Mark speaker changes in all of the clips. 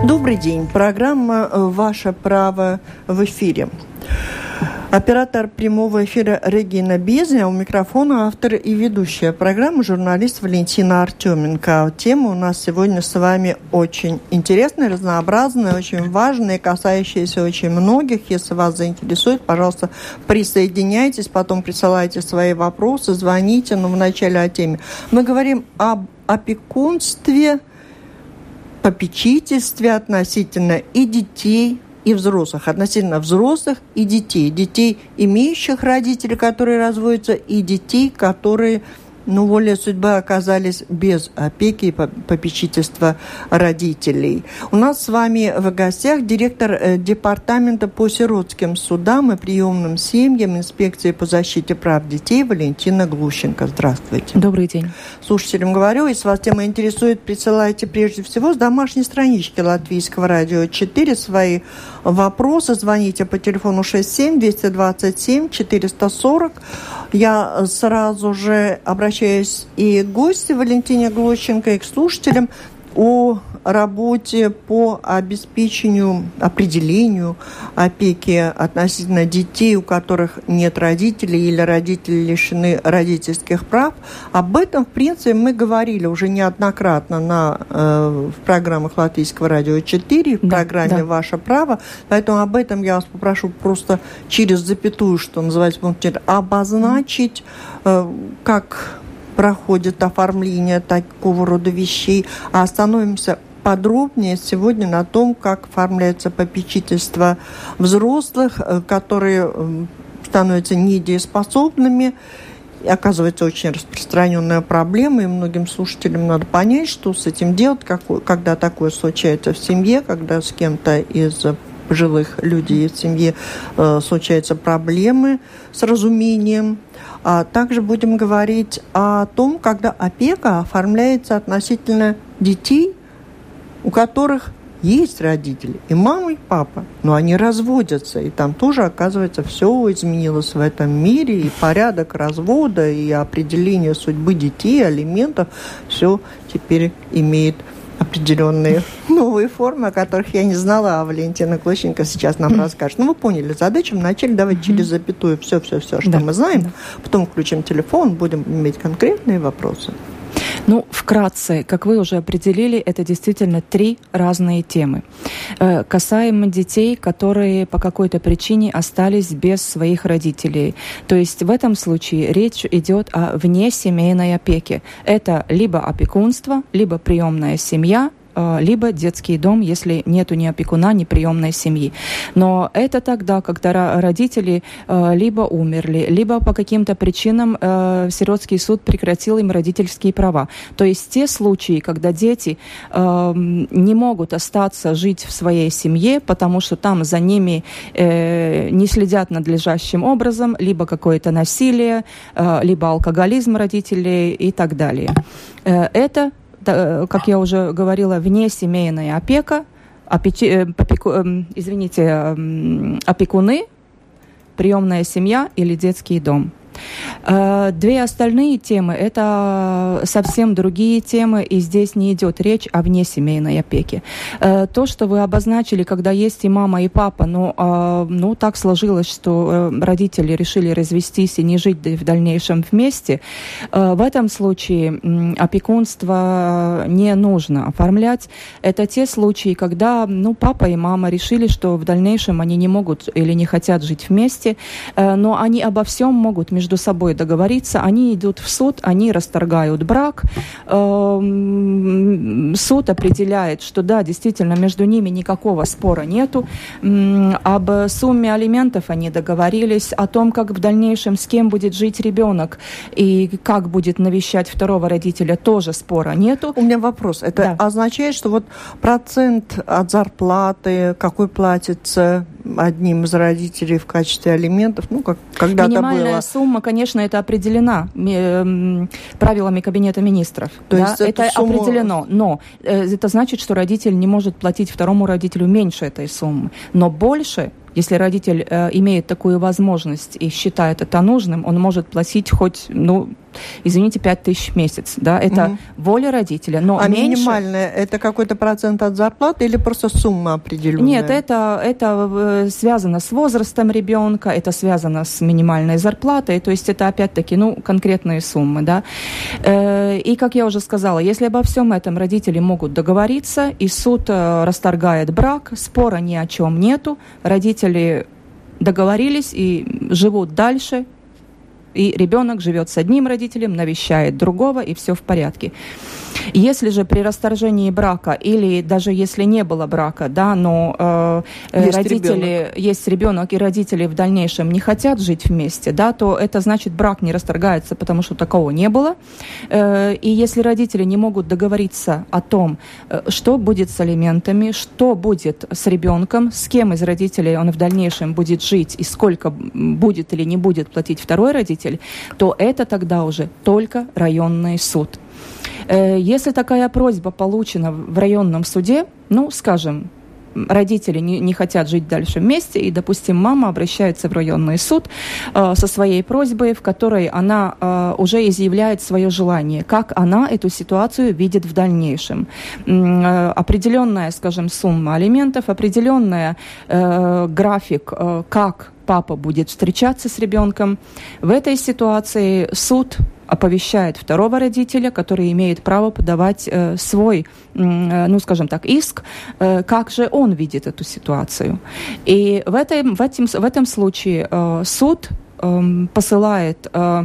Speaker 1: Добрый день. Программа «Ваше право» в эфире. Оператор прямого эфира Регина Безня, у микрофона автор и ведущая программы журналист Валентина Артеменко. Тема у нас сегодня с вами очень интересная, разнообразная, очень важная, касающаяся очень многих. Если вас заинтересует, пожалуйста, присоединяйтесь, потом присылайте свои вопросы, звоните, но вначале о теме. Мы говорим об опекунстве, попечительстве относительно и детей, и взрослых, относительно взрослых и детей. Детей, имеющих родителей, которые разводятся, и детей, которые ну, воля судьбы оказались без опеки и попечительства родителей. У нас с вами в гостях директор э, департамента по сиротским судам и приемным семьям инспекции по защите прав детей Валентина Глущенко. Здравствуйте.
Speaker 2: Добрый день.
Speaker 1: Слушателям говорю, если вас тема интересует, присылайте прежде всего с домашней странички Латвийского радио 4 свои вопросы. Звоните по телефону 67 227 440. Я сразу же обращаюсь и к гости Валентине Глощенко, и к слушателям о работе по обеспечению, определению опеки относительно детей, у которых нет родителей или родители лишены родительских прав. Об этом, в принципе, мы говорили уже неоднократно на, э, в программах Латвийского радио 4, в да, программе да. «Ваше право». Поэтому об этом я вас попрошу просто через запятую, что называется, обозначить, э, как проходит оформление такого рода вещей, а остановимся подробнее сегодня на том, как оформляется попечительство взрослых, э, которые э, становятся недееспособными. И оказывается очень распространенная проблема, и многим слушателям надо понять, что с этим делать, когда такое случается в семье, когда с кем-то из пожилых людей в семье э, случаются проблемы с разумением. А также будем говорить о том, когда опека оформляется относительно детей, у которых есть родители, и мама, и папа, но они разводятся, и там тоже, оказывается, все изменилось в этом мире, и порядок развода, и определение судьбы детей, алиментов, все теперь имеет определенные новые формы, о которых я не знала, а Валентина Клощенко сейчас нам расскажет. Ну, вы поняли задачу. Вначале давайте через запятую все-все-все, что да. мы знаем. Потом включим телефон, будем иметь конкретные вопросы.
Speaker 2: Ну, вкратце, как вы уже определили, это действительно три разные темы. Э, касаемо детей, которые по какой-то причине остались без своих родителей. То есть в этом случае речь идет о внесемейной опеке. Это либо опекунство, либо приемная семья, либо детский дом, если нету ни опекуна, ни приемной семьи. Но это тогда, когда родители э, либо умерли, либо по каким-то причинам э, сиротский суд прекратил им родительские права. То есть те случаи, когда дети не могут остаться жить в своей семье, потому что там за ними не следят надлежащим образом, либо какое-то насилие, либо алкоголизм родителей и так далее. Это Э, как я уже говорила, внесемейная опека, опеки, э, опеку, эм, извините, эм, опекуны, приемная семья или детский дом. Э, две остальные темы – это совсем другие темы, и здесь не идет речь о внесемейной опеке. Э, то, что вы обозначили, когда есть и мама, и папа, но э, ну, так сложилось, что родители решили развестись и не жить в дальнейшем вместе, в этом случае опекунство не нужно оформлять. Это те случаи, когда ну, папа и мама решили, что в дальнейшем они не могут или не хотят жить вместе, но они обо всем могут между между собой договориться, они идут в суд, они расторгают брак, эм, суд определяет, что да, действительно, между ними никакого спора нету, об сумме алиментов они договорились, о том, как в дальнейшем с кем будет жить ребенок и как будет навещать второго родителя, тоже спора нету.
Speaker 1: У меня вопрос. Это да. означает, что вот процент от зарплаты, какой платится одним из родителей в качестве алиментов, ну, как когда-то
Speaker 2: Минимальная было. сумма, конечно, это определена правилами Кабинета министров. То да? есть это сумму... определено. Но э, это значит, что родитель не может платить второму родителю меньше этой суммы. Но больше если родитель э, имеет такую возможность и считает это нужным, он может платить хоть, ну, извините, 5 тысяч в месяц. Да, это угу. воля родителя. Но
Speaker 1: а
Speaker 2: меньше...
Speaker 1: минимальная это какой-то процент от зарплаты или просто сумма определенная?
Speaker 2: Нет, это, это э, связано с возрастом ребенка, это связано с минимальной зарплатой, то есть это опять-таки ну, конкретные суммы. Да? Э, и, как я уже сказала, если обо всем этом родители могут договориться, и суд э, расторгает брак, спора ни о чем нету, родители договорились и живут дальше, и ребенок живет с одним родителем, навещает другого, и все в порядке. Если же при расторжении брака или даже если не было брака, да, но э, э есть родители, ребенок. есть ребенок и родители в дальнейшем не хотят жить вместе, да, то это значит брак не расторгается, потому что такого не было. Э, и если родители не могут договориться о том, э, что будет с алиментами, что будет с ребенком, с кем из родителей он в дальнейшем будет жить и сколько будет или не будет платить второй родитель, родитель, то это тогда уже только районный суд. Э, если такая просьба получена в районном суде, ну, скажем, родители не, не хотят жить дальше вместе, и, допустим, мама обращается в районный суд э, со своей просьбой, в которой она э, уже изъявляет свое желание, как она эту ситуацию видит в дальнейшем. Э, определенная, скажем, сумма алиментов, определенная э, график, э, как папа будет встречаться с ребенком. В этой ситуации суд оповещает второго родителя, который имеет право подавать э, свой, э, ну, скажем так, иск, э, как же он видит эту ситуацию. И в, этом, в, этом, в этом случае э, суд э, посылает э,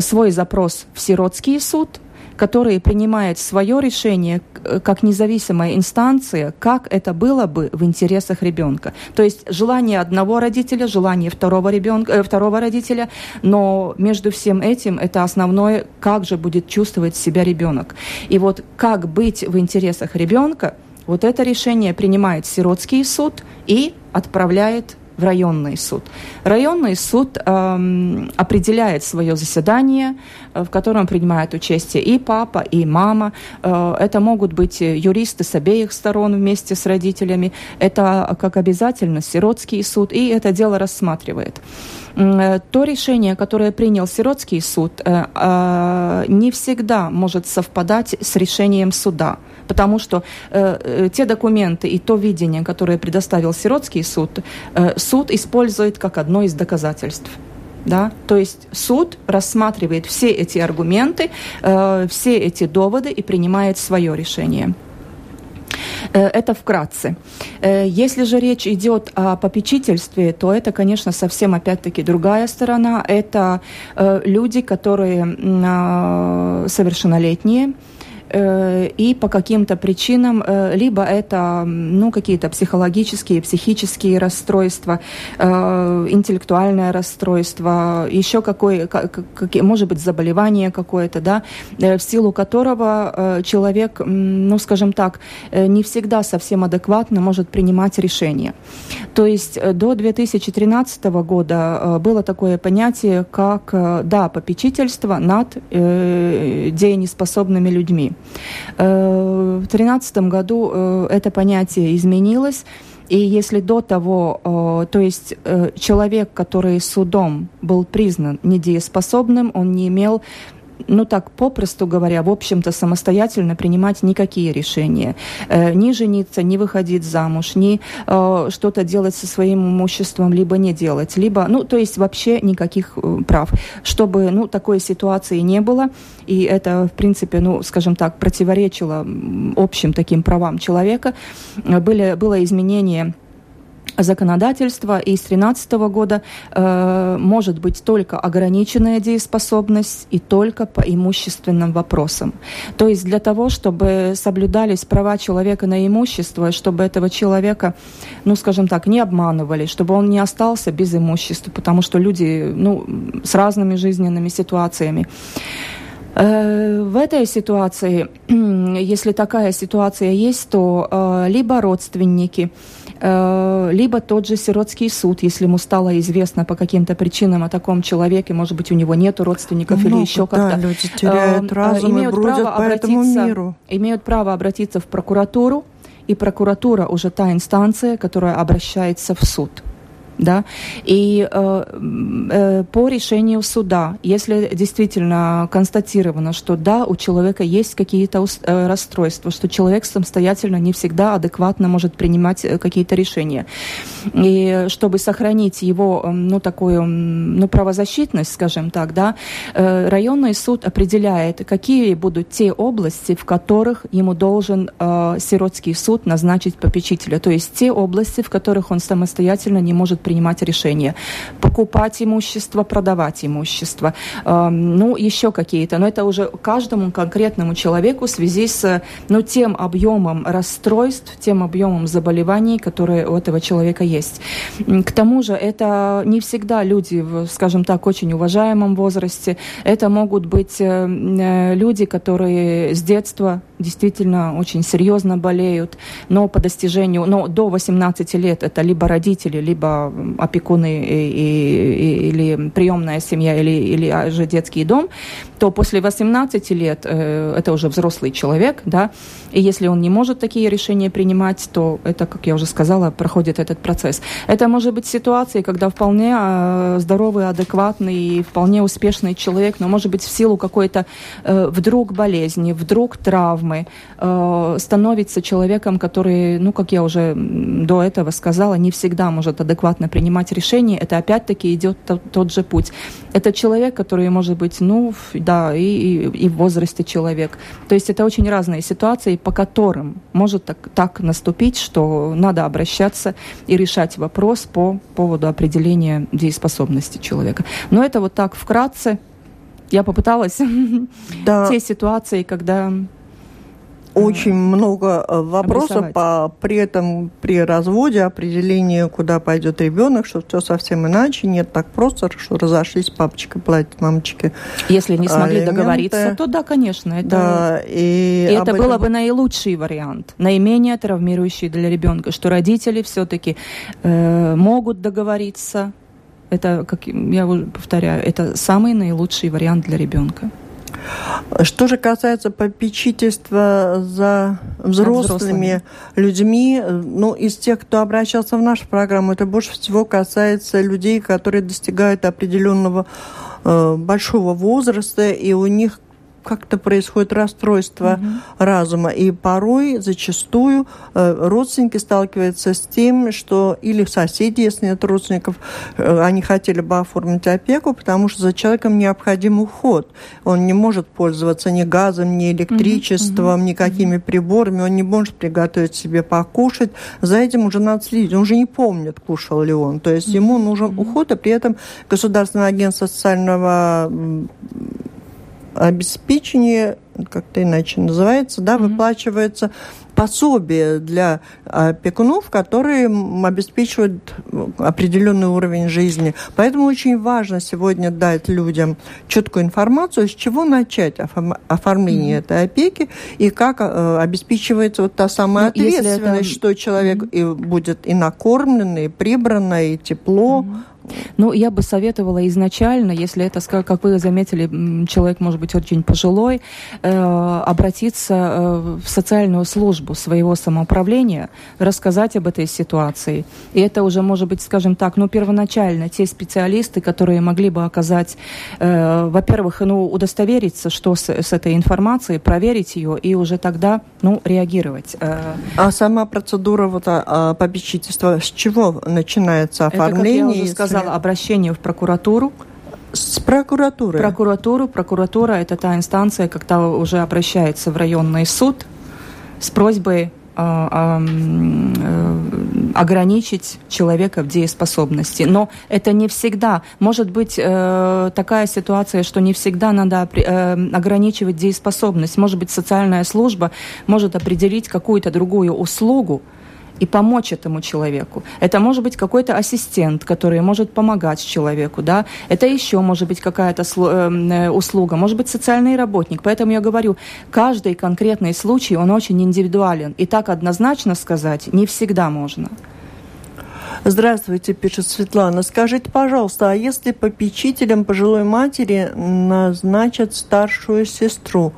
Speaker 2: свой запрос в сиротский суд, который принимает свое решение э, как независимая инстанция, как это было бы в интересах ребенка. То есть желание одного родителя, желание второго, ребенка, э, второго родителя, но между всем этим это основное, как же будет чувствовать себя ребенок. И вот как быть в интересах ребенка, вот это решение принимает сиротский суд и отправляет в районный суд. Районный суд эм, определяет свое заседание, э, в котором принимают участие и папа, и мама. Э, это могут быть юристы с обеих сторон вместе с родителями. Это как обязательно сиротский суд, и это дело рассматривает. Э, то решение, которое принял сиротский суд, э, э, не всегда может совпадать с решением суда потому что э, те документы и то видение, которое предоставил сиротский суд, суд использует как одно из доказательств. Да? То есть суд рассматривает все эти аргументы, э, все эти доводы и принимает свое решение. Э, это вкратце. Э, если же речь идет о попечительстве, то это, конечно, совсем опять-таки другая сторона. Это люди, которые а, совершеннолетние, Э, и по каким-то причинам, э, либо это ну, какие-то психологические, психические расстройства, э, интеллектуальное расстройство, еще какое, как, может быть, заболевание какое-то, да, в силу которого человек, ну, скажем так, не всегда совсем адекватно может принимать решения. То есть до 2013 года было такое понятие, как, да, попечительство над дееспособными людьми. Э, в 2013 году э, это понятие изменилось. И если до того, э, то есть человек, который судом был признан недееспособным, он не имел ну так, попросту говоря, в общем-то, самостоятельно принимать никакие решения. Э, ни жениться, ни выходить замуж, ни э, что-то делать со своим имуществом, либо не делать, либо, ну, то есть вообще никаких э, прав. Чтобы, ну, такой ситуации не было, и это, в принципе, ну, скажем так, противоречило общим таким правам человека, э, были, было изменение законодательства, и с 2013 года э, может быть только ограниченная дееспособность и только по имущественным вопросам. То есть для того, чтобы соблюдались права человека на имущество, чтобы этого человека, ну, скажем так, не обманывали, чтобы он не остался без имущества, потому что люди, ну, с разными жизненными ситуациями. Э, в этой ситуации, если такая ситуация есть, то э, либо родственники, либо тот же сиротский суд, если ему стало известно по каким-то причинам о таком человеке, может быть, у него нет родственников Много, или еще как-то.
Speaker 1: Да, люди теряют разум имеют и право по этому миру.
Speaker 2: Имеют право обратиться в прокуратуру, и прокуратура уже та инстанция, которая обращается в суд. Да, и э, э, по решению суда, если действительно констатировано, что да, у человека есть какие-то э, расстройства, что человек самостоятельно не всегда адекватно может принимать э, какие-то решения, и чтобы сохранить его, ну, такую, ну, правозащитность, скажем так, да, э, районный суд определяет, какие будут те области, в которых ему должен э, сиротский суд назначить попечителя, то есть те области, в которых он самостоятельно не может принимать решения. Покупать имущество, продавать имущество. Э, ну, еще какие-то. Но это уже каждому конкретному человеку в связи с ну, тем объемом расстройств, тем объемом заболеваний, которые у этого человека есть. К тому же это не всегда люди, скажем так, очень уважаемом возрасте. Это могут быть э, э, люди, которые с детства действительно очень серьезно болеют, но по достижению, но до 18 лет это либо родители, либо опекуны и, и, или приемная семья, или, или же детский дом, то после 18 лет э, это уже взрослый человек, да, и если он не может такие решения принимать, то это, как я уже сказала, проходит этот процесс. Это может быть ситуация, когда вполне э, здоровый, адекватный, вполне успешный человек, но может быть в силу какой-то э, вдруг болезни, вдруг травмы, э, становится человеком, который, ну, как я уже до этого сказала, не всегда может адекватно принимать решения. Это опять-таки идет тот же путь. Это человек, который может быть, ну, да, и, и, и в возрасте человек. То есть это очень разные ситуации, по которым может так, так наступить, что надо обращаться и решать вопрос по поводу определения дееспособности человека. Но это вот так вкратце. Я попыталась да. те ситуации, когда
Speaker 1: очень много э, вопросов по, при этом при разводе определение, куда пойдет ребенок, что все совсем иначе, нет так просто, что разошлись, папочка платит мамочке.
Speaker 2: Если не смогли алименты. договориться, то да, конечно, это, да, и, и это было бы наилучший вариант, наименее травмирующий для ребенка, что родители все-таки э, могут договориться. Это, как я повторяю, это самый наилучший вариант для ребенка.
Speaker 1: Что же касается попечительства за взрослыми, взрослыми. людьми, ну, из тех, кто обращался в нашу программу, это больше всего касается людей, которые достигают определенного э, большого возраста, и у них как-то происходит расстройство угу. разума. И порой, зачастую, э, родственники сталкиваются с тем, что или соседи, если нет родственников, э, они хотели бы оформить опеку, потому что за человеком необходим уход. Он не может пользоваться ни газом, ни электричеством, угу. никакими приборами, он не может приготовить себе покушать. За этим уже надо следить. Он уже не помнит, кушал ли он. То есть ему нужен уход, а при этом Государственное агентство социального обеспечение, как-то иначе называется, да, mm-hmm. выплачивается пособие для опекунов, которые обеспечивают определенный уровень жизни. Поэтому очень важно сегодня дать людям четкую информацию, с чего начать оформление mm-hmm. этой опеки и как э, обеспечивается вот та самая ну, ответственность, это... что человек mm-hmm. и будет и накормлен, и прибрано, и тепло. Mm-hmm
Speaker 2: ну, я бы советовала изначально, если это, как вы заметили, человек может быть очень пожилой, э, обратиться э, в социальную службу своего самоуправления, рассказать об этой ситуации. И это уже может быть, скажем так, ну, первоначально те специалисты, которые могли бы оказать, э, во-первых, ну, удостовериться, что с, с этой информацией, проверить ее и уже тогда, ну, реагировать. Э.
Speaker 1: А сама процедура вот, а, а попечительства, с чего начинается оформление? Это, как
Speaker 2: я уже сказала, сказала, обращение в прокуратуру.
Speaker 1: С прокуратурой?
Speaker 2: Прокуратуру. Прокуратура – это та инстанция, когда уже обращается в районный суд с просьбой э, э, ограничить человека в дееспособности. Но это не всегда. Может быть э, такая ситуация, что не всегда надо э, ограничивать дееспособность. Может быть, социальная служба может определить какую-то другую услугу, и помочь этому человеку. Это может быть какой-то ассистент, который может помогать человеку, да. Это еще может быть какая-то эм, э, услуга, может быть социальный работник. Поэтому я говорю, каждый конкретный случай, он очень индивидуален. И так однозначно сказать не всегда можно.
Speaker 1: Здравствуйте, пишет Светлана. Скажите, пожалуйста, а если попечителем пожилой матери назначат старшую сестру,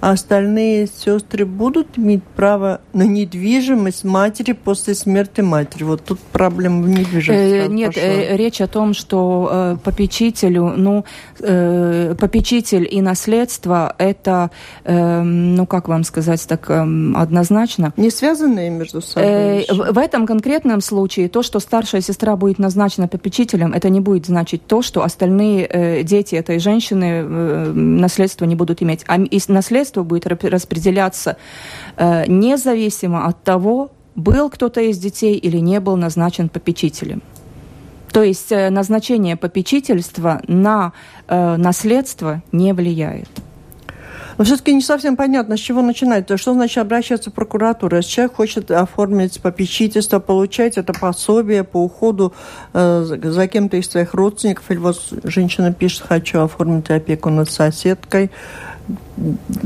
Speaker 1: а остальные сестры будут иметь право на недвижимость матери после смерти матери. Вот тут проблема в недвижимости.
Speaker 2: Э, нет, э, речь о том, что э, попечителю, ну, попечитель и наследство это, ну, как вам сказать так однозначно?
Speaker 1: Не связанные между собой.
Speaker 2: В, этом конкретном случае то, что старшая сестра будет назначена попечителем, это не будет значить то, что остальные дети этой женщины наследство не будут иметь. А наследство средства будет распределяться э, независимо от того, был кто-то из детей или не был назначен попечителем. То есть э, назначение попечительства на э, наследство не влияет.
Speaker 1: Но все-таки не совсем понятно, с чего начинать. То что значит обращаться в прокуратуру? Если человек хочет оформить попечительство, получать это пособие по уходу э, за кем-то из своих родственников, или вот женщина пишет, хочу оформить опеку над соседкой,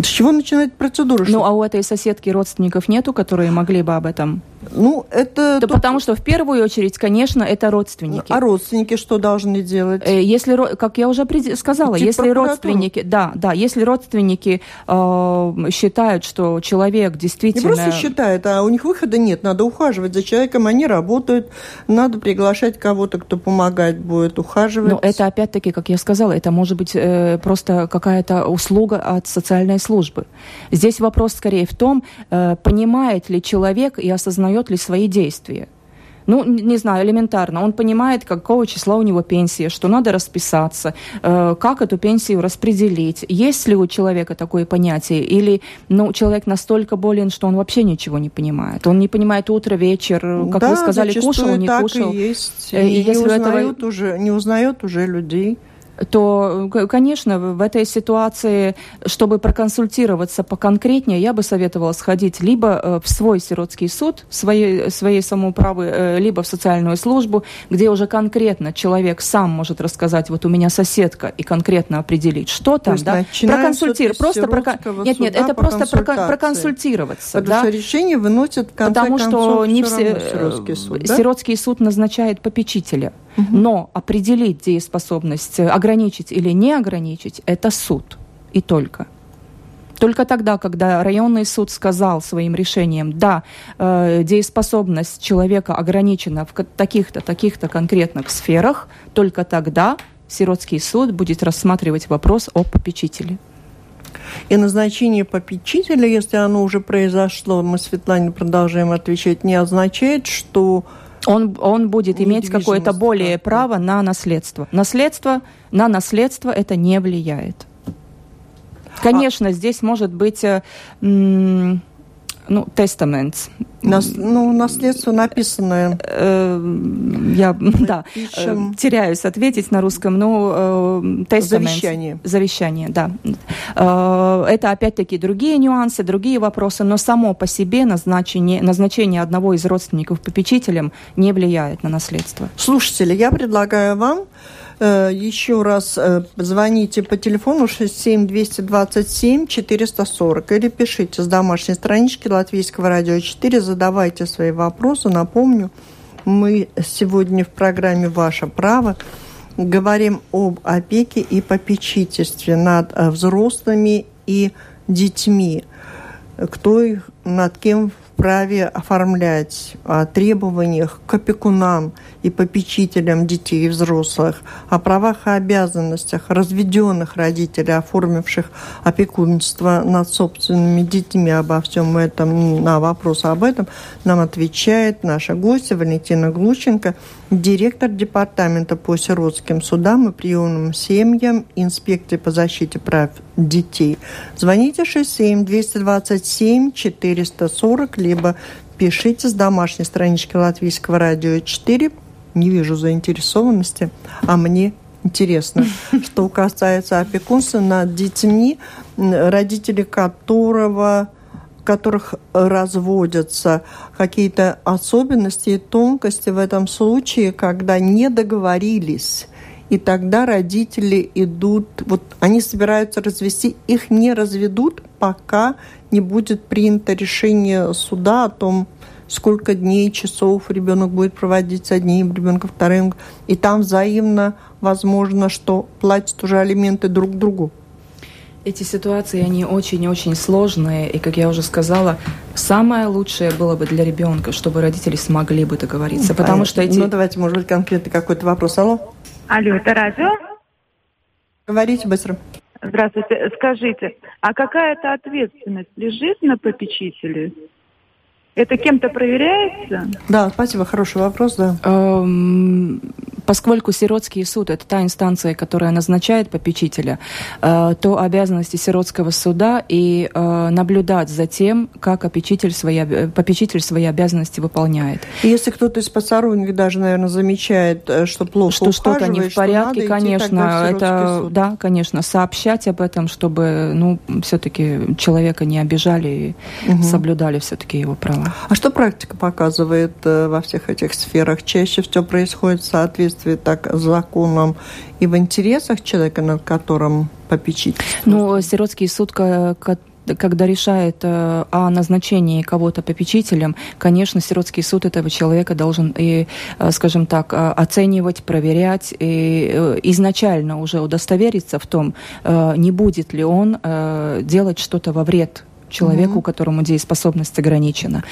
Speaker 1: с чего начинать процедуру?
Speaker 2: Ну, а у этой соседки родственников нету, которые могли бы об этом
Speaker 1: ну, это...
Speaker 2: Да потому что в первую очередь, конечно, это родственники.
Speaker 1: А родственники что должны делать?
Speaker 2: Э, если, как я уже сказала, Идти если родственники, да, да, если родственники э, считают, что человек действительно...
Speaker 1: Не просто считают, а у них выхода нет, надо ухаживать за человеком, они работают, надо приглашать кого-то, кто помогать будет, ухаживать.
Speaker 2: Но это опять-таки, как я сказала, это может быть э, просто какая-то услуга от социальной службы. Здесь вопрос скорее в том, э, понимает ли человек и осознает ли свои действия. Ну, не знаю, элементарно. Он понимает, какого числа у него пенсия, что надо расписаться, э, как эту пенсию распределить. Есть ли у человека такое понятие? Или ну, человек настолько болен, что он вообще ничего не понимает? Он не понимает утро, вечер, как
Speaker 1: да,
Speaker 2: вы сказали, кушал, не
Speaker 1: так
Speaker 2: кушал.
Speaker 1: И есть. Э, и, и если не, узнают этого... уже, не узнает уже людей
Speaker 2: то, конечно, в этой ситуации, чтобы проконсультироваться поконкретнее, я бы советовала сходить либо э, в свой сиротский суд, своей, своей самоуправы, э, либо в социальную службу, где уже конкретно человек сам может рассказать, вот у меня соседка, и конкретно определить, что там, да, проконсультировать, просто прокон... нет, нет, это по просто проконсультироваться,
Speaker 1: Потому
Speaker 2: да?
Speaker 1: что решение выносит в конце
Speaker 2: Потому
Speaker 1: концов,
Speaker 2: что не все сиротский суд, да? сиротский суд назначает попечителя. Но определить дееспособность, ограничить или не ограничить, это суд. И только. Только тогда, когда районный суд сказал своим решением, да, э, дееспособность человека ограничена в таких-то, таких-то конкретных сферах, только тогда сиротский суд будет рассматривать вопрос о попечителе.
Speaker 1: И назначение попечителя, если оно уже произошло, мы Светлане продолжаем отвечать, не означает, что
Speaker 2: он, он будет иметь какое-то более да. право на наследство. Наследство на наследство это не влияет. Конечно, а... здесь может быть э, ну, тестамент.
Speaker 1: Нас, ну, наследство написанное.
Speaker 2: Э, я, да, пишем... теряюсь ответить на русском, но э, тестамент.
Speaker 1: Завещание.
Speaker 2: Завещание, да. Э, это опять-таки другие нюансы, другие вопросы, но само по себе назначение, назначение одного из родственников попечителем не влияет на наследство.
Speaker 1: Слушатели, я предлагаю вам Э, еще раз э, звоните по телефону 67 227 440 или пишите с домашней странички Латвийского радио 4, задавайте свои вопросы. Напомню, мы сегодня в программе «Ваше право» говорим об опеке и попечительстве над э, взрослыми и детьми. Кто их, над кем вправе оформлять о требованиях к опекунам и попечителям детей и взрослых, о правах и обязанностях разведенных родителей, оформивших опекунство над собственными детьми. Обо всем этом, на вопрос об этом нам отвечает наша гостья Валентина Глущенко, директор департамента по сиротским судам и приемным семьям, инспекции по защите прав детей. Звоните 67 227 440, либо пишите с домашней странички Латвийского радио 4. Не вижу заинтересованности, а мне интересно, что касается опекунства над детьми, родители которого которых разводятся, какие-то особенности и тонкости в этом случае, когда не договорились. И тогда родители идут, вот они собираются развести, их не разведут, пока не будет принято решение суда о том, сколько дней, часов ребенок будет проводить с одним ребенком, вторым. И там взаимно возможно, что платят уже алименты друг другу.
Speaker 2: Эти ситуации, они очень-очень сложные, и, как я уже сказала, самое лучшее было бы для ребенка, чтобы родители смогли бы договориться, потому что эти...
Speaker 1: Ну, давайте, может быть, конкретно какой-то вопрос. Алло?
Speaker 3: Алло, это радио?
Speaker 1: Говорите быстро.
Speaker 3: Здравствуйте. Скажите, а какая-то ответственность лежит на попечителе? Это кем-то проверяется?
Speaker 1: Да, спасибо, хороший вопрос, да.
Speaker 2: Эм, поскольку сиротский суд – это та инстанция, которая назначает попечителя, э, то обязанности сиротского суда и э, наблюдать за тем, как попечитель свои, попечитель свои обязанности выполняет.
Speaker 1: Если кто-то из посторонних даже, наверное, замечает, э, что плохо
Speaker 2: Что что-то не в порядке, конечно, это, суд. да, конечно, сообщать об этом, чтобы, ну, все-таки человека не обижали и угу. соблюдали все-таки его права.
Speaker 1: А что практика показывает э, во всех этих сферах? Чаще все происходит в соответствии так с законом и в интересах человека, над которым попечить?
Speaker 2: Ну, сиротский суд, когда решает э, о назначении кого-то попечителем, конечно, сиротский суд этого человека должен и, э, скажем так, оценивать, проверять и изначально уже удостовериться в том, не будет ли он делать что-то во вред человеку, угу. которому дееспособность ограничена.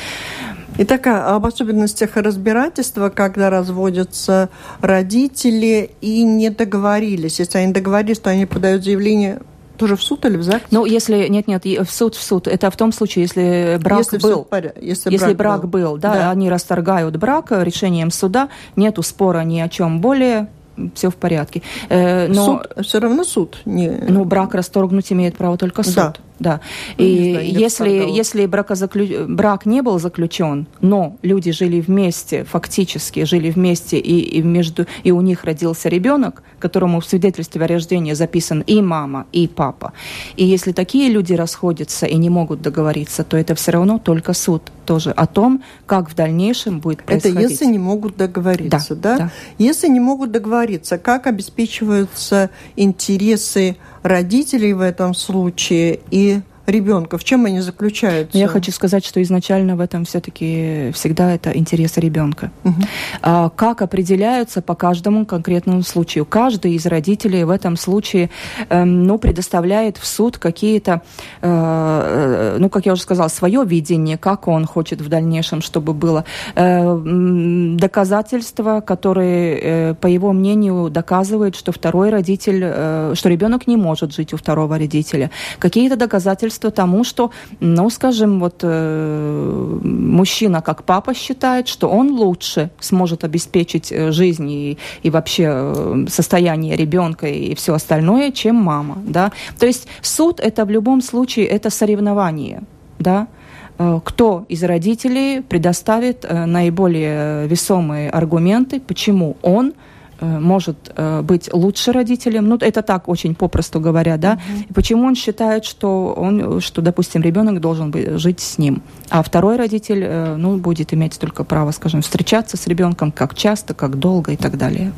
Speaker 1: Итак, а об особенностях разбирательства, когда разводятся родители и не договорились. Если они договорились, то они подают заявление тоже в суд или в ЗАГС?
Speaker 2: Ну, если нет, нет, в суд, в суд. Это в том случае, если брак если был. Поряд... Если, если брак, брак был, был да, да, они расторгают брак решением суда, нету спора ни о чем более, все в порядке.
Speaker 1: Э, но суд, все равно суд. Не...
Speaker 2: Ну, брак расторгнуть имеет право только суд. Да. Да. Ну, и знаю, если, если бракозаклю... брак не был заключен, но люди жили вместе, фактически жили вместе, и, и, между... и у них родился ребенок, которому в свидетельстве о рождении записан и мама, и папа. И если такие люди расходятся и не могут договориться, то это все равно только суд тоже о том, как в дальнейшем будет происходить.
Speaker 1: Это если не могут договориться, да? да? да. Если не могут договориться, как обеспечиваются интересы родителей в этом случае и ребенка? В чем они заключаются?
Speaker 2: Я хочу сказать, что изначально в этом все-таки всегда это интересы ребенка. Угу. А, как определяются по каждому конкретному случаю? Каждый из родителей в этом случае э, ну, предоставляет в суд какие-то, э, э, ну, как я уже сказала, свое видение, как он хочет в дальнейшем, чтобы было. Э, доказательства, которые, э, по его мнению, доказывают, что второй родитель, э, что ребенок не может жить у второго родителя. Какие-то доказательства свидетельство тому, что, ну, скажем, вот э, мужчина как папа считает, что он лучше сможет обеспечить э, жизнь и, и вообще э, состояние ребенка и все остальное, чем мама, да. То есть суд это в любом случае это соревнование, да э, кто из родителей предоставит наиболее весомые аргументы, почему он может э, быть лучше родителем. Ну, это так очень попросту говоря, да. Mm-hmm. И почему он считает, что он, что, допустим, ребенок должен быть, жить с ним, а второй родитель, э, ну, будет иметь только право, скажем, встречаться с ребенком, как часто, как долго и так далее.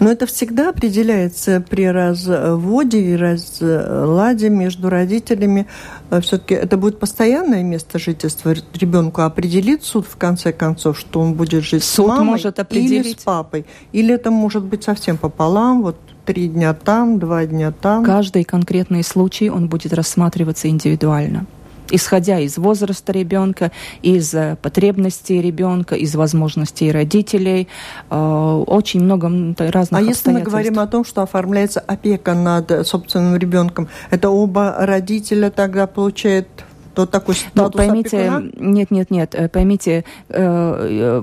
Speaker 1: Но это всегда определяется при разводе и разладе между родителями. Э, Все-таки это будет постоянное место жительства ребенку. Определит суд в конце концов, что он будет жить суд с мамой может определить. или с папой. Или это может быть совсем пополам, вот три дня там, два дня там.
Speaker 2: Каждый конкретный случай он будет рассматриваться индивидуально исходя из возраста ребенка, из э, потребностей ребенка, из возможностей родителей. Э, очень много разных
Speaker 1: А если мы говорим о том, что оформляется опека над собственным ребенком, это оба родителя тогда получают то такой статус Но
Speaker 2: поймите, опекуна? нет, нет, нет, э, поймите, э,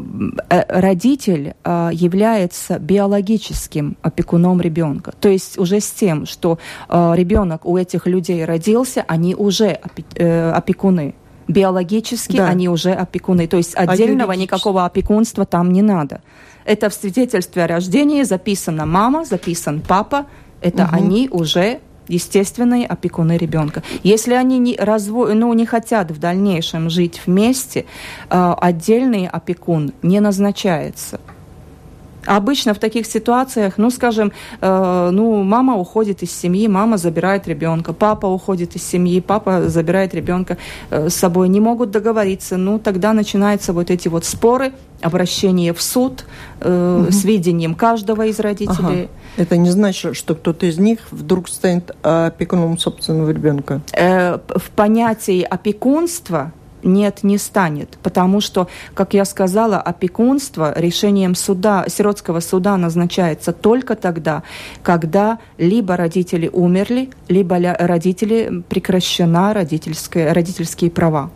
Speaker 2: э, родитель является биологическим опекуном ребенка. То есть уже с тем, что ребенок у этих людей родился, они уже опекуны биологически да. они уже опекуны. То есть а отдельного а никакого опекунства там не надо. Это в свидетельстве о рождении записана мама, записан папа. Это угу. они уже естественные опекуны ребенка. Если они не, разво... ну, не хотят в дальнейшем жить вместе, э, отдельный опекун не назначается. Обычно в таких ситуациях, ну, скажем, э, ну, мама уходит из семьи, мама забирает ребенка, папа уходит из семьи, папа забирает ребенка э, с собой, не могут договориться, ну, тогда начинаются вот эти вот споры, обращение в суд э, угу. с видением каждого из родителей. Ага.
Speaker 1: Это не значит, что кто-то из них вдруг станет опекуном собственного ребенка.
Speaker 2: Э, в понятии опекунства нет, не станет, потому что, как я сказала, опекунство решением суда, сиротского суда назначается только тогда, когда либо родители умерли, либо родители прекращена родительские, родительские права.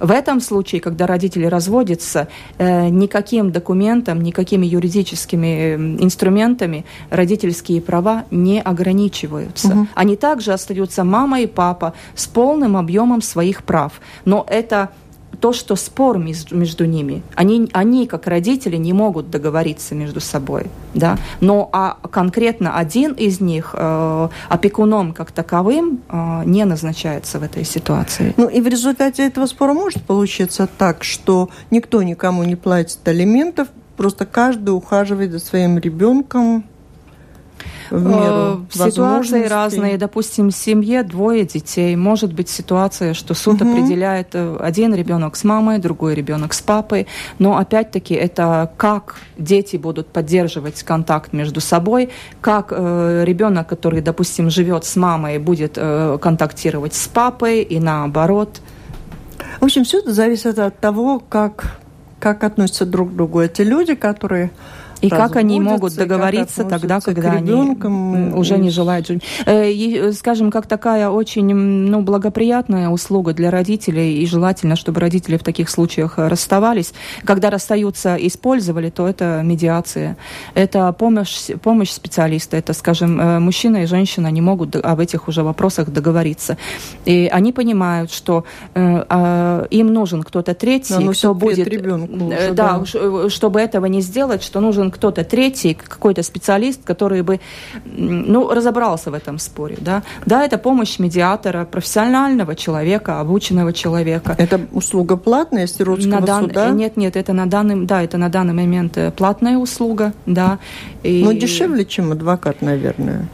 Speaker 2: В этом случае, когда родители разводятся, э, никаким документом, никакими юридическими э, инструментами родительские права не ограничиваются. Угу. Они также остаются мама и папа с полным объемом своих прав. Но это то, что спор между ними. Они, они, как родители, не могут договориться между собой. Да? Но а конкретно один из них э, опекуном как таковым э, не назначается в этой ситуации.
Speaker 1: Ну и в результате этого спора может получиться так, что никто никому не платит алиментов, просто каждый ухаживает за своим ребенком в меру
Speaker 2: э, Ситуации разные. Допустим, в семье двое детей. Может быть ситуация, что суд угу. определяет э, один ребенок с мамой, другой ребенок с папой. Но опять-таки это как дети будут поддерживать контакт между собой, как э, ребенок, который, допустим, живет с мамой, будет э, контактировать с папой и наоборот.
Speaker 1: В общем, все это зависит от того, как, как относятся друг к другу эти люди, которые
Speaker 2: и как они могут договориться тогда, когда они уже не желают жить. Э, э, скажем, как такая очень ну, благоприятная услуга для родителей, и желательно, чтобы родители в таких случаях расставались. Когда расстаются, использовали, то это медиация. Это помощь, помощь специалиста. Это, скажем, э, мужчина и женщина не могут об этих уже вопросах договориться. И они понимают, что э, им нужен кто-то третий,
Speaker 1: да,
Speaker 2: кто будет...
Speaker 1: Ребенку
Speaker 2: уже, да, да, чтобы этого не сделать, что нужен кто-то третий, какой-то специалист, который бы ну, разобрался в этом споре. Да? да, это помощь медиатора, профессионального человека, обученного человека.
Speaker 1: Это услуга платная сиротского на дан... суда?
Speaker 2: Нет, нет, это на данный, да, это на данный момент э, платная услуга, да.
Speaker 1: И... Но дешевле, чем адвокат, наверное.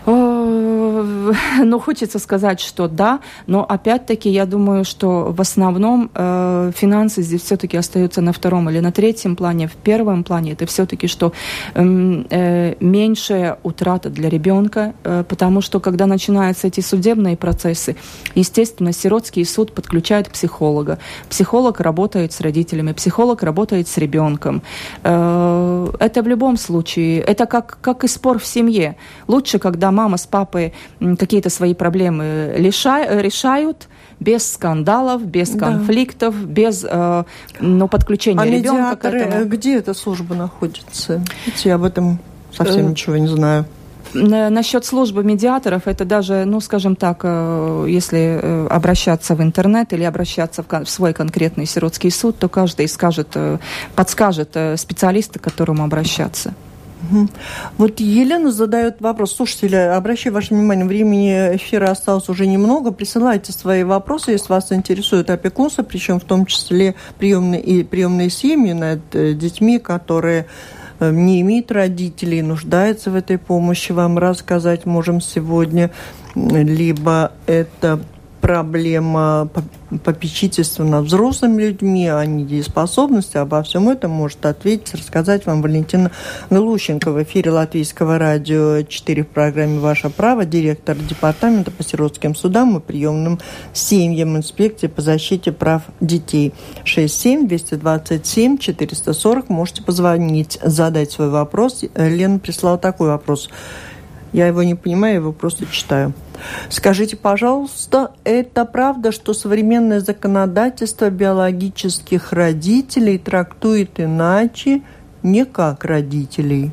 Speaker 2: ну, хочется сказать, что да, но опять-таки я думаю, что в основном э, финансы здесь все-таки остаются на втором или на третьем плане. В первом плане это все-таки, что эм, э, меньшая утрата для ребенка, э, потому что когда начинаются эти судебные процессы, естественно, сиротский суд подключает психолога. Психолог работает с родителями, психолог работает с ребенком. Э, это в любом случае, это как, как и спор в семье. Лучше, когда мама с папой какие-то свои проблемы решают без скандалов, без конфликтов, да. без э, ну, подключения
Speaker 1: а
Speaker 2: ребенка
Speaker 1: к этому. где эта служба находится? Я об этом совсем э, ничего не знаю.
Speaker 2: Насчет службы медиаторов, это даже, ну, скажем так, э, если э, обращаться в интернет или обращаться в свой конкретный сиротский суд, то каждый скажет, э, подскажет специалиста, к которому обращаться.
Speaker 1: Вот Елена задает вопрос. Слушатели, обращаю ваше внимание, времени эфира осталось уже немного. Присылайте свои вопросы, если вас интересует опекунство, причем в том числе приемные, и приемные семьи над э, детьми, которые э, не имеют родителей, нуждаются в этой помощи, вам рассказать можем сегодня. Либо это проблема попечительства над взрослыми людьми, о недееспособности, обо всем этом может ответить, рассказать вам Валентина Глущенко в эфире Латвийского радио 4 в программе «Ваше право», директор департамента по сиротским судам и приемным семьям инспекции по защите прав детей. 67 227 440 можете позвонить, задать свой вопрос. Лена прислала такой вопрос. Я его не понимаю, я его просто читаю. Скажите, пожалуйста, это правда, что современное законодательство биологических родителей трактует иначе, не как родителей?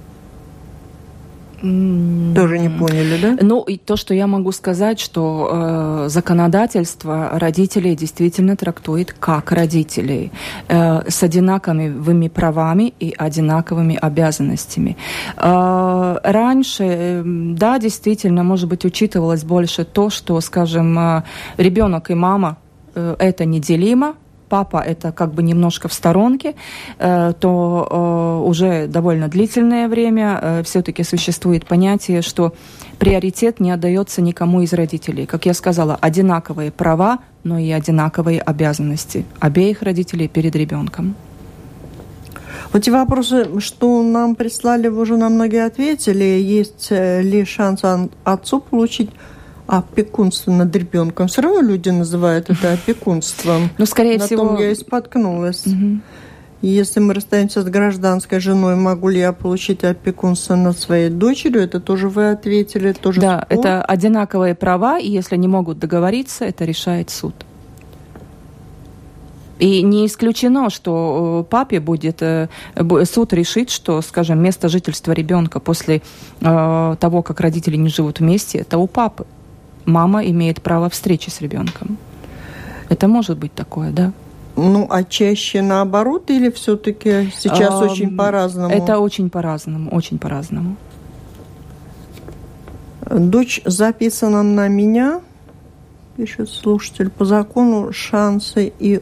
Speaker 1: Тоже не поняли, да?
Speaker 2: Ну, и то, что я могу сказать, что э, законодательство родителей действительно трактует как родителей, э, с одинаковыми правами и одинаковыми обязанностями. Э, раньше, э, да, действительно, может быть, учитывалось больше то, что, скажем, э, ребенок и мама э, это неделимо, папа это как бы немножко в сторонке, э, то э, уже довольно длительное время э, все-таки существует понятие, что приоритет не отдается никому из родителей. Как я сказала, одинаковые права, но и одинаковые обязанности обеих родителей перед ребенком.
Speaker 1: Вот те вопросы, что нам прислали, вы уже на многие ответили. Есть ли шанс отцу получить опекунство над ребенком. Все равно люди называют это опекунством.
Speaker 2: Ну, скорее всего...
Speaker 1: На том я и споткнулась. Если мы расстаемся с гражданской женой, могу ли я получить опекунство над своей дочерью? Это тоже вы ответили, тоже
Speaker 2: Да, спор. это одинаковые права, и если не могут договориться, это решает суд. И не исключено, что э, папе будет, э, суд решит, что, скажем, место жительства ребенка после э, того, как родители не живут вместе, это у папы мама имеет право встречи с ребенком. Это может быть такое, да?
Speaker 1: Ну, а чаще наоборот или все-таки сейчас а, очень по-разному?
Speaker 2: Это очень по-разному, очень по-разному.
Speaker 1: Дочь записана на меня, пишет слушатель, по закону шансы и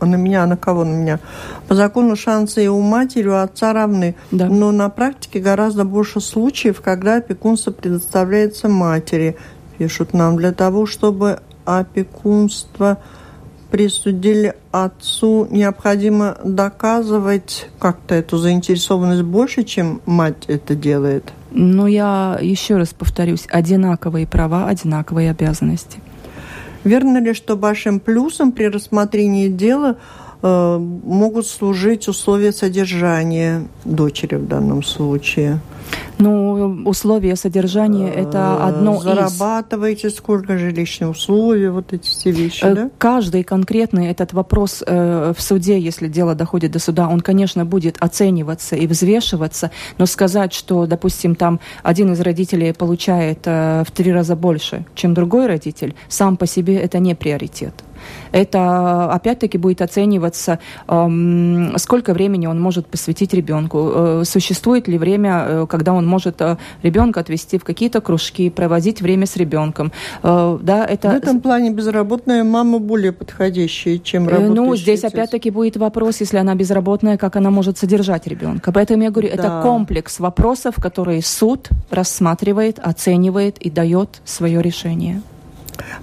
Speaker 1: на меня, на кого на меня? По закону шансы и у матери, и у отца равны. Да. Но на практике гораздо больше случаев, когда опекунство предоставляется матери пишут нам, для того, чтобы опекунство присудили отцу, необходимо доказывать как-то эту заинтересованность больше, чем мать это делает?
Speaker 2: Ну, я еще раз повторюсь, одинаковые права, одинаковые обязанности.
Speaker 1: Верно ли, что большим плюсом при рассмотрении дела могут служить условия содержания дочери в данном случае?
Speaker 2: Ну, условия содержания – это одно
Speaker 1: Зарабатываете,
Speaker 2: из...
Speaker 1: сколько жилищных условий, вот эти все вещи,
Speaker 2: э,
Speaker 1: да?
Speaker 2: Каждый конкретный этот вопрос э, в суде, если дело доходит до суда, он, конечно, будет оцениваться и взвешиваться, но сказать, что, допустим, там один из родителей получает э, в три раза больше, чем другой родитель, сам по себе это не приоритет. Это опять-таки будет оцениваться, сколько времени он может посвятить ребенку, э, существует ли время, э, когда он может э, ребенка отвести в какие-то кружки, проводить время с ребенком.
Speaker 1: Да, это... В этом плане безработная мама более подходящая, чем работающая.
Speaker 2: Ну, здесь опять-таки будет вопрос, если она безработная, как она может содержать ребенка. Поэтому я говорю, да. это комплекс вопросов, которые суд рассматривает, оценивает и дает свое решение.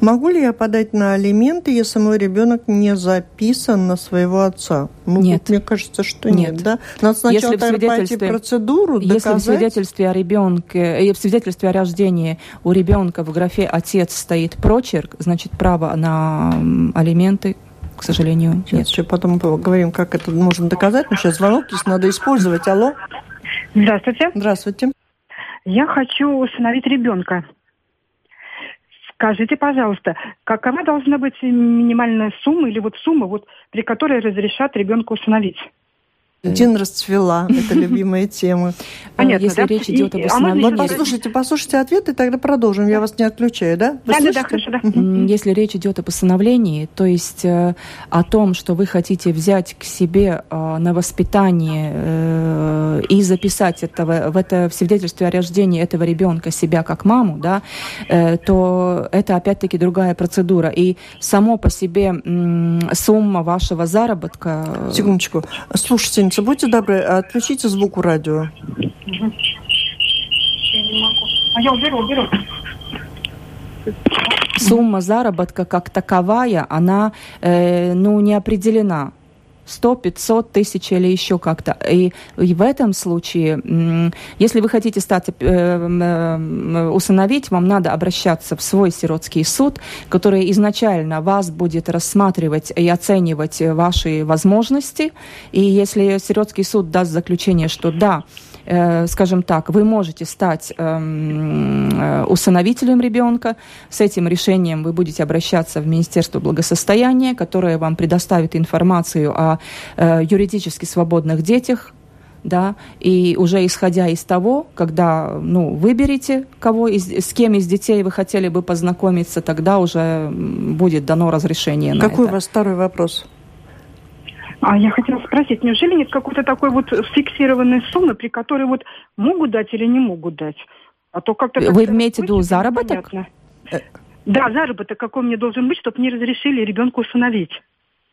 Speaker 1: Могу ли я подать на алименты, если мой ребенок не записан на своего отца?
Speaker 2: Ну, нет.
Speaker 1: Мне кажется, что нет, нет да? Надо сначала если в свидетельстве, процедуру,
Speaker 2: доказать. Если в свидетельстве о ребенке, э, в свидетельстве о рождении у ребенка в графе «отец» стоит прочерк, значит, право на алименты к сожалению,
Speaker 1: сейчас нет. Еще потом поговорим, как это можно доказать. Но сейчас звонок здесь надо использовать. Алло.
Speaker 4: Здравствуйте.
Speaker 1: Здравствуйте.
Speaker 4: Я хочу усыновить ребенка. Скажите, пожалуйста, какова должна быть минимальная сумма или вот сумма, вот, при которой разрешат ребенка усыновить?
Speaker 1: Дин расцвела, это любимая тема.
Speaker 2: Понятно, Если да? речь идет об усыновлении...
Speaker 1: Вот послушайте, послушайте ответ, и тогда продолжим. Я вас не отключаю, да?
Speaker 4: Вы да, да, да, хорошо, да.
Speaker 2: Если речь идет об усыновлении, то есть э, о том, что вы хотите взять к себе э, на воспитание э, и записать этого, в это в свидетельстве о рождении этого ребенка себя как маму, да, э, то это опять-таки другая процедура. И само по себе э, сумма вашего заработка...
Speaker 1: Секундочку. Слушайте, Лариса, будьте добры, отключите звук у радио.
Speaker 4: А я уберу, уберу.
Speaker 2: Сумма заработка как таковая, она э, ну, не определена. 100, 500 тысяч или еще как-то. И, и в этом случае, если вы хотите стать, э, э, усыновить, вам надо обращаться в свой сиротский суд, который изначально вас будет рассматривать и оценивать ваши возможности. И если сиротский суд даст заключение, что да, скажем так, вы можете стать эм, э, усыновителем ребенка. С этим решением вы будете обращаться в Министерство благосостояния, которое вам предоставит информацию о э, юридически свободных детях, да, и уже исходя из того, когда, ну, выберете, кого из, с кем из детей вы хотели бы познакомиться, тогда уже будет дано разрешение
Speaker 1: Какой
Speaker 2: на это.
Speaker 1: Какой у вас второй вопрос?
Speaker 4: А я хотела спросить, неужели нет какой-то такой вот фиксированной суммы, при которой вот могут дать или не могут дать?
Speaker 2: А то как-то... Вы имеете в виду заработок?
Speaker 4: Понятно. Да, заработок какой мне должен быть, чтобы мне разрешили ребенку усыновить.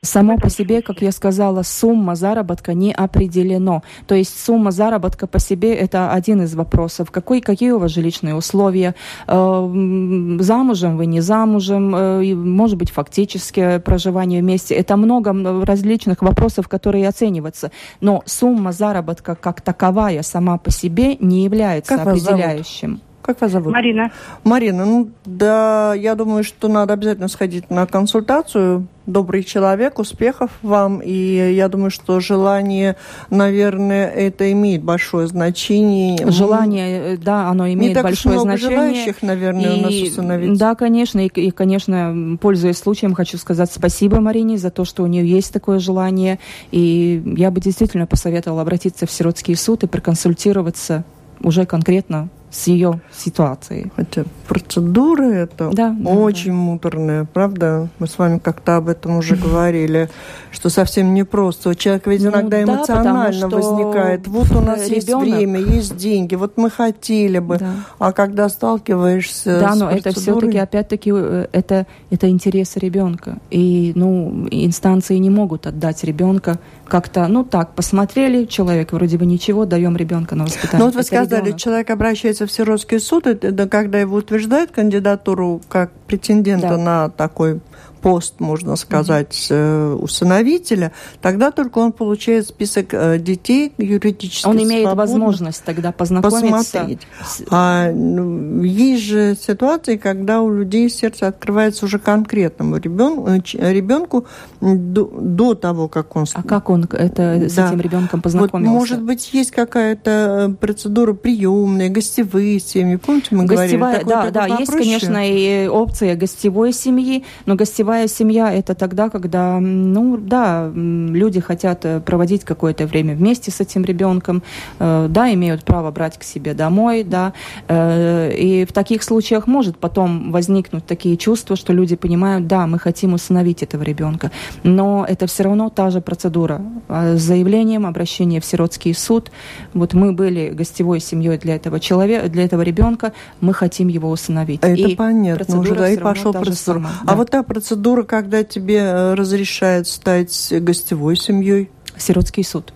Speaker 2: Само по себе, как я сказала, сумма заработка не определено. То есть сумма заработка по себе это один из вопросов. Какой, какие у вас жилищные условия? Э, замужем вы, не замужем? Э, может быть, фактически проживание вместе? Это много различных вопросов, которые оцениваются. Но сумма заработка как таковая сама по себе не является
Speaker 1: как
Speaker 2: определяющим.
Speaker 1: Как вас зовут?
Speaker 4: Марина.
Speaker 1: Марина, ну да, я думаю, что надо обязательно сходить на консультацию. Добрый человек, успехов вам. И я думаю, что желание, наверное, это имеет большое значение.
Speaker 2: Желание, да, оно имеет
Speaker 1: Не так
Speaker 2: большое
Speaker 1: много
Speaker 2: значение.
Speaker 1: желающих, наверное,
Speaker 2: и,
Speaker 1: у нас усыновить.
Speaker 2: Да, конечно. И, и, конечно, пользуясь случаем, хочу сказать спасибо Марине за то, что у нее есть такое желание. И я бы действительно посоветовала обратиться в сиротский суд и проконсультироваться уже конкретно с ее ситуацией.
Speaker 1: Хотя процедура это
Speaker 2: да,
Speaker 1: очень
Speaker 2: да.
Speaker 1: муторная, правда? Мы с вами как-то об этом уже говорили, что совсем непросто. У человека ведь
Speaker 2: Ну
Speaker 1: иногда
Speaker 2: да,
Speaker 1: эмоционально возникает. Вот у нас есть
Speaker 2: ребенок-
Speaker 1: время, есть деньги, вот мы хотели бы.
Speaker 2: Да.
Speaker 1: А когда сталкиваешься
Speaker 2: Да,
Speaker 1: с
Speaker 2: но это
Speaker 1: процедурой-
Speaker 2: все-таки, опять-таки, э, это, это интересы ребенка. И, ну, инстанции не могут отдать ребенка как-то, ну, так, посмотрели, человек вроде бы ничего, даем ребенка на воспитание.
Speaker 1: Ну вот вы
Speaker 2: Это
Speaker 1: сказали,
Speaker 2: ребенок.
Speaker 1: человек обращается в сиротский суд, это когда его утверждают кандидатуру как претендента
Speaker 2: Да.
Speaker 1: на такой пост, можно сказать, э, усыновителя, тогда только он получает список э, детей юридически
Speaker 2: Он имеет возможность тогда познакомиться.
Speaker 1: посмотреть.
Speaker 2: с-
Speaker 1: А ну, есть же ситуации, когда у людей сердце открывается уже конкретному э, ребенку до, до того, как он... с-
Speaker 2: А как он это, с
Speaker 1: Да.
Speaker 2: этим ребенком
Speaker 1: Вот,
Speaker 2: познакомился?
Speaker 1: может быть, есть какая-то э, процедура приемная, гостевые семьи. Помните, мы
Speaker 2: Гостевая,
Speaker 1: говорили?
Speaker 2: да,
Speaker 1: Такое
Speaker 2: да,
Speaker 1: бы
Speaker 2: есть, конечно, и опция гостевой семьи, но гостевая семья это тогда, когда, ну, да, люди хотят э, проводить какое-то время вместе с этим ребенком, э, да, имеют право брать к себе домой, да, э, и в таких случаях может потом возникнуть такие чувства, что люди понимают, да, мы хотим усыновить этого ребенка, но это все равно та же процедура э, с заявлением, обращение в сиротский суд. Вот мы были гостевой семьей для этого человека, для этого ребенка, мы хотим его усыновить.
Speaker 1: Это
Speaker 2: И
Speaker 1: понятно, уже да, и пошел процедура.
Speaker 2: самая,
Speaker 1: А
Speaker 2: да.
Speaker 1: вот та процедура, когда тебе э, разрешают стать гостевой семьей,
Speaker 2: Сиротский суд.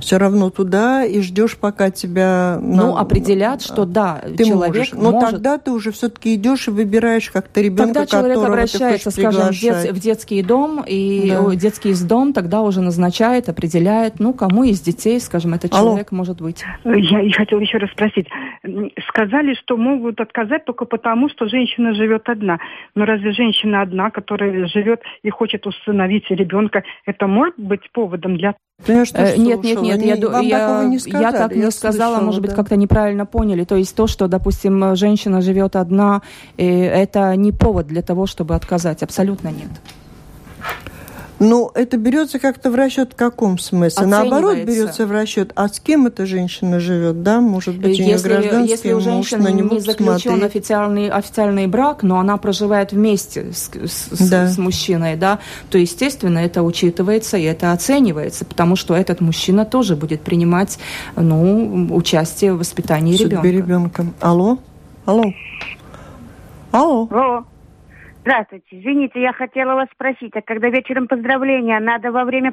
Speaker 1: Все равно туда и ждешь, пока тебя...
Speaker 2: Ну,
Speaker 1: на-
Speaker 2: определят, что да,
Speaker 1: ты
Speaker 2: человек
Speaker 1: можешь. Но
Speaker 2: может...
Speaker 1: тогда ты уже все-таки идешь и выбираешь как-то ребенка,
Speaker 2: Тогда человек
Speaker 1: которого
Speaker 2: обращается, скажем, в, дет- в детский дом, и
Speaker 1: Да.
Speaker 2: детский дом тогда уже назначает, определяет, ну, кому из детей, скажем, этот
Speaker 1: Алло.
Speaker 2: человек может быть.
Speaker 4: Я и хотела еще раз спросить. Сказали, что могут отказать только потому, что женщина живет одна. Но разве женщина одна, которая живет и хочет усыновить ребенка, это может быть поводом для
Speaker 1: я что
Speaker 2: Э, Нет, нет, нет,
Speaker 1: Не-
Speaker 2: я,
Speaker 1: вам
Speaker 2: я,
Speaker 1: не
Speaker 2: я так не сказала,
Speaker 1: слышала,
Speaker 2: может быть,
Speaker 1: да.
Speaker 2: как-то неправильно поняли. То есть то, что, допустим, женщина живет одна, это не повод для того, чтобы отказать. Абсолютно нет.
Speaker 1: Ну, это берется как-то в расчет в каком смысле? Наоборот, берется в расчет, а с кем эта женщина живет, да? Может быть, у нее
Speaker 2: Если,
Speaker 1: гражданский
Speaker 2: если у
Speaker 1: муж,
Speaker 2: женщины
Speaker 1: на него
Speaker 2: не заключен
Speaker 1: смотреть.
Speaker 2: официальный, официальный брак, но она проживает вместе с, с-
Speaker 1: Да.
Speaker 2: с мужчиной, да, то, естественно, это учитывается и это оценивается, потому что этот мужчина тоже будет принимать ну, участие в воспитании
Speaker 1: судьбе
Speaker 2: ребенка.
Speaker 1: ребенка. Алло? Алло? Алло?
Speaker 5: О, здравствуйте. Извините, я хотела вас спросить, а когда вечером поздравления, надо во время...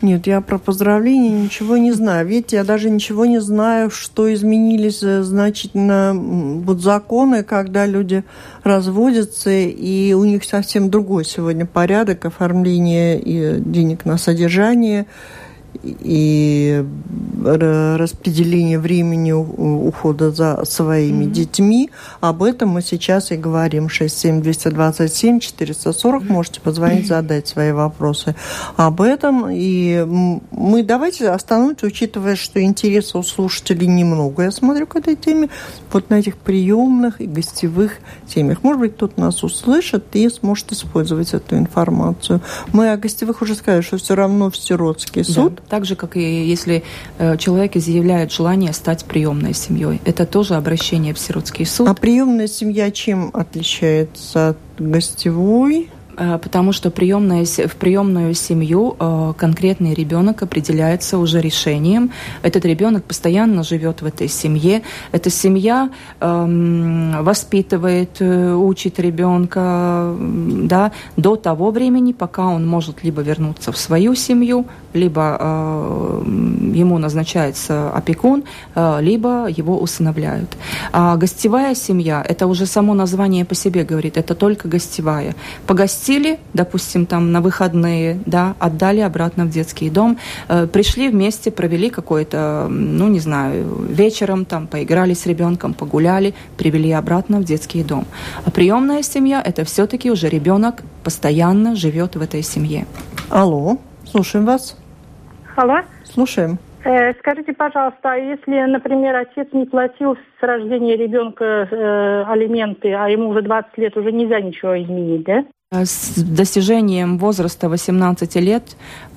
Speaker 1: Нет, я про поздравления ничего не знаю. Видите, я даже ничего не знаю, что изменились э, значительно вот законы, когда люди разводятся, и у них совсем другой сегодня порядок оформления и денег на содержание и распределение времени ухода за своими детьми. Об этом мы сейчас и говорим. 67-227-440. Можете позвонить, задать свои вопросы об этом. И мы давайте остановимся, учитывая, что интереса у слушателей немного. Я смотрю к этой теме вот на этих приемных и гостевых темах. Может быть, кто-то нас услышит и сможет использовать эту информацию. Мы о гостевых уже сказали, что все равно в сиротский
Speaker 2: Да. Так же, как и если э, человек изъявляет желание стать приемной семьей. Это тоже обращение в сиротский суд.
Speaker 1: А приемная семья чем отличается от гостевой?
Speaker 2: Э, потому что приемная, в приемную семью э, конкретный ребенок определяется уже решением. Этот ребенок постоянно живет в этой семье. Эта семья эм, воспитывает, э, учит ребенка да, до того времени, пока он может либо вернуться в свою семью, либо ему назначается опекун, либо его усыновляют. А гостевая семья, это уже само название по себе говорит, это только гостевая. Погостили, допустим, там на выходные, да, отдали обратно в детский дом, э, пришли вместе, провели какой-то, ну, не знаю, вечером там поиграли с ребенком, погуляли, привели обратно в детский дом. А приемная семья, это все-таки уже ребенок постоянно живет в этой семье.
Speaker 1: Алло, слушаем вас.
Speaker 6: Алло.
Speaker 1: Слушаем.
Speaker 6: Э, скажите, пожалуйста, а если, например, отец не платил с рождения ребенка э, алименты, а ему уже 20 лет, уже нельзя ничего изменить, да?
Speaker 2: Э, с достижением возраста 18 лет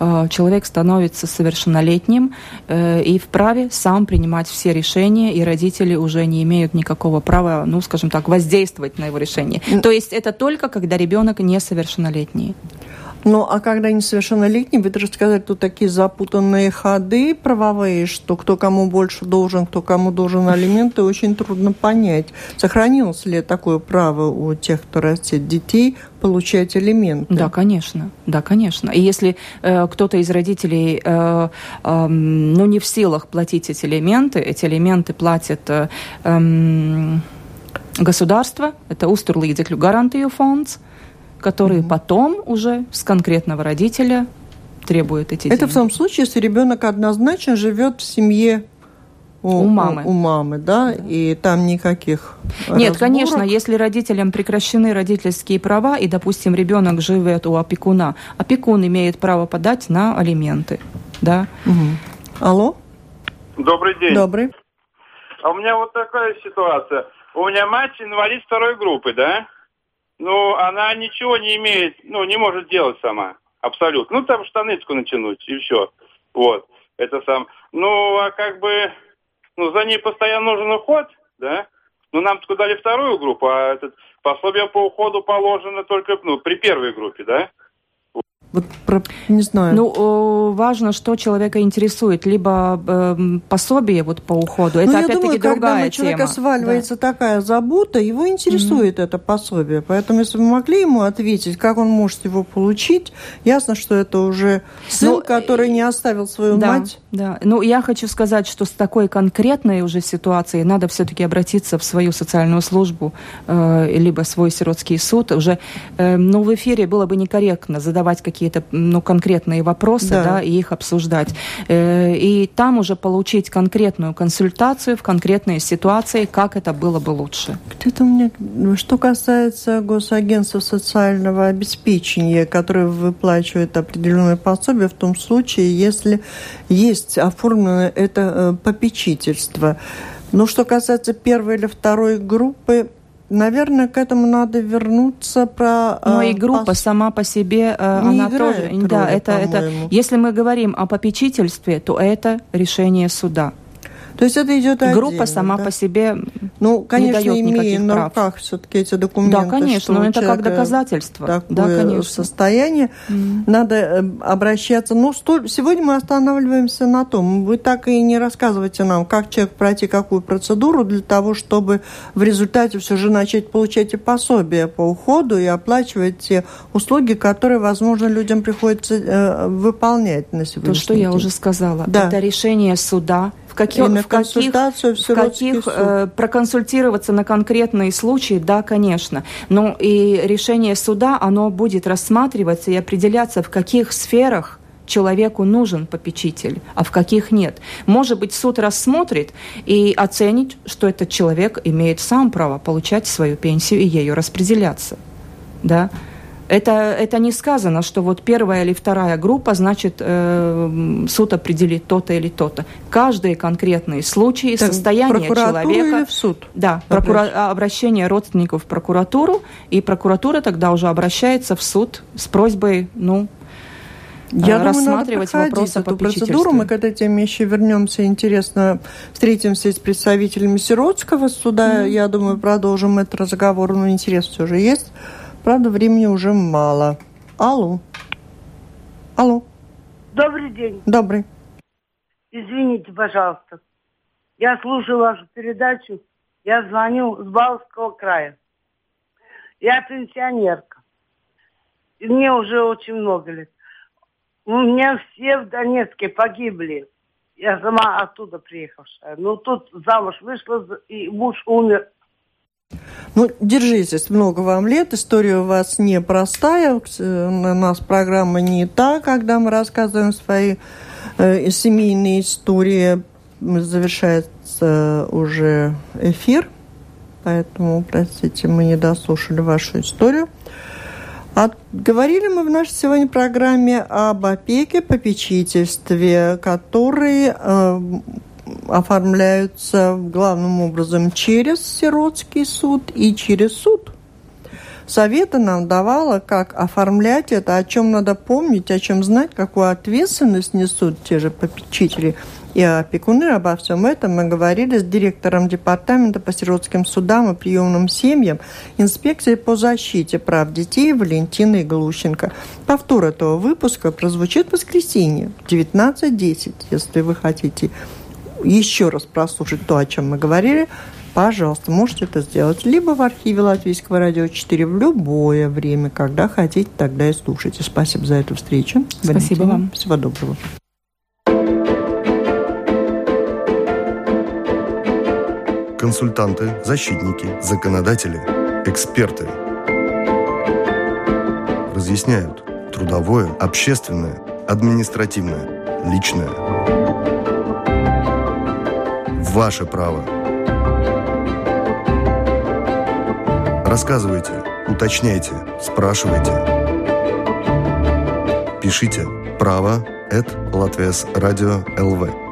Speaker 2: э, человек становится совершеннолетним э, и вправе сам принимать все решения, и родители уже не имеют никакого права, ну, скажем так, воздействовать на его решение. То есть это только когда ребенок несовершеннолетний.
Speaker 1: Ну, а когда несовершеннолетний, вы даже сказали, тут такие запутанные ходы правовые, что кто кому больше должен, кто кому должен алименты, очень трудно понять. Сохранилось ли такое право у тех, кто растет детей, получать алименты?
Speaker 2: Да, конечно, да, конечно. И если э, кто-то из родителей, э, э, ну, не в силах платить эти алименты, эти алименты платят э, э, государство, это Устурлīdzekļu гарантию фонд, которые mm-hmm. потом уже с конкретного родителя требуют эти
Speaker 1: Это
Speaker 2: деньги.
Speaker 1: в том случае, если ребенок однозначно живет в семье у, у мамы. У, у мамы, да, и там никаких.
Speaker 2: Нет, разборок. конечно, если родителям прекращены родительские права, и, допустим, ребенок живет у опекуна, опекун имеет право подать на алименты, да.
Speaker 1: Угу. Алло.
Speaker 7: Добрый день.
Speaker 1: Добрый.
Speaker 7: А у меня вот такая ситуация. У меня мать инвалид второй группы, да? Ну, она ничего не имеет, ну, не может делать сама. Абсолютно. Ну, там штанычку натянуть, и все. Вот. Это сам. Ну, а как бы, ну, за ней постоянно нужен уход, да? Ну, нам только дали вторую группу, а этот пособие по уходу положено только, ну, при первой группе, да?
Speaker 1: Вот про, не знаю.
Speaker 2: Ну, важно, что человека интересует. Либо э, пособие вот по уходу. Это
Speaker 1: ну,
Speaker 2: опять-таки другая когда на
Speaker 1: человека сваливается да. такая забота, его интересует mm-hmm. это пособие. Поэтому, если вы могли ему ответить, как он может его получить, ясно, что это уже сын, ну, который не оставил свою
Speaker 2: да,
Speaker 1: мать.
Speaker 2: Да. Ну, я хочу сказать, что с такой конкретной уже ситуацией надо все-таки обратиться в свою социальную службу, э, либо свой сиротский суд. Уже, э, ну, в эфире было бы некорректно задавать какие какие-то ну, конкретные вопросы, да. да, и их обсуждать. Э, и там уже получить конкретную консультацию в конкретной ситуации, как это было бы лучше.
Speaker 1: Где-то мне, что касается госагентства социального обеспечения, которое выплачивает определенное пособие в том случае, если есть оформлено это э, попечительство. Но что касается первой или второй группы, Наверное, к этому надо вернуться про.
Speaker 2: Но и группа пос... сама по себе, э,
Speaker 1: не
Speaker 2: она тоже,
Speaker 1: роли,
Speaker 2: да, это, это. Если мы говорим о попечительстве, то это решение суда.
Speaker 1: То есть это идет
Speaker 2: Группа отдельно, сама да? по себе
Speaker 1: ну, конечно,
Speaker 2: не дает
Speaker 1: имея
Speaker 2: на
Speaker 1: руках все-таки эти документы.
Speaker 2: Да, конечно, но это как доказательство.
Speaker 1: Такое
Speaker 2: да, конечно.
Speaker 1: состояние. Mm. Надо э, обращаться. Ну, сто... сегодня мы останавливаемся на том. Вы так и не рассказываете нам, как человек пройти какую процедуру для того, чтобы в результате все же начать получать и пособие по уходу и оплачивать те услуги, которые, возможно, людям приходится э, выполнять на сегодняшний
Speaker 2: То, что
Speaker 1: день.
Speaker 2: я уже сказала.
Speaker 1: Да.
Speaker 2: Это решение суда в каких, в каких, в каких э, проконсультироваться на конкретные случаи, да, конечно. Но и решение суда, оно будет рассматриваться и определяться, в каких сферах человеку нужен попечитель, а в каких нет. Может быть, суд рассмотрит и оценит, что этот человек имеет сам право получать свою пенсию и ею распределяться. Да? Это, это не сказано, что вот первая или вторая группа, значит, э, суд определит то-то или то-то. Каждый конкретный случай, так, состояние человека...
Speaker 1: Или в суд?
Speaker 2: Да, прокура... обращение родственников в прокуратуру, и прокуратура тогда уже обращается в суд с просьбой, ну,
Speaker 1: я думаю, рассматривать надо вопрос эту процедуру. Мы к этой теме еще вернемся. Интересно, встретимся с представителями Сиротского суда. Mm-hmm. Я думаю, продолжим этот разговор. Но интерес все же есть Правда, времени уже мало. Алло. Алло.
Speaker 8: Добрый день.
Speaker 1: Добрый.
Speaker 8: Извините, пожалуйста. Я слушаю вашу передачу. Я звоню с Балтского края. Я пенсионерка. И мне уже очень много лет. У меня все в Донецке погибли. Я сама оттуда приехавшая. Ну, тут замуж вышла, и муж умер.
Speaker 1: Ну, держитесь, много вам лет, история у вас непростая, у нас программа не та, когда мы рассказываем свои э, семейные истории, завершается уже эфир, поэтому, простите, мы не дослушали вашу историю. А говорили мы в нашей сегодня программе об опеке, попечительстве, которые э, оформляются главным образом через сиротский суд и через суд. Советы нам давала, как оформлять это, о чем надо помнить, о чем знать, какую ответственность несут те же попечители – и опекуны. Обо всем этом мы говорили с директором департамента по сиротским судам и приемным семьям инспекции по защите прав детей Валентиной Глущенко. Повтор этого выпуска прозвучит в воскресенье 19.10. Если вы хотите еще раз прослушать то, о чем мы говорили, пожалуйста, можете это сделать либо в архиве Латвийского радио 4 в любое время, когда хотите, тогда и слушайте. Спасибо за эту встречу.
Speaker 2: Спасибо
Speaker 1: Валентина,
Speaker 2: вам.
Speaker 1: Всего доброго.
Speaker 9: консультанты, защитники, законодатели, эксперты. Разъясняют трудовое, общественное, административное, личное. Ваше право. Рассказывайте, уточняйте, спрашивайте. Пишите право at Латвияс Радио ЛВ.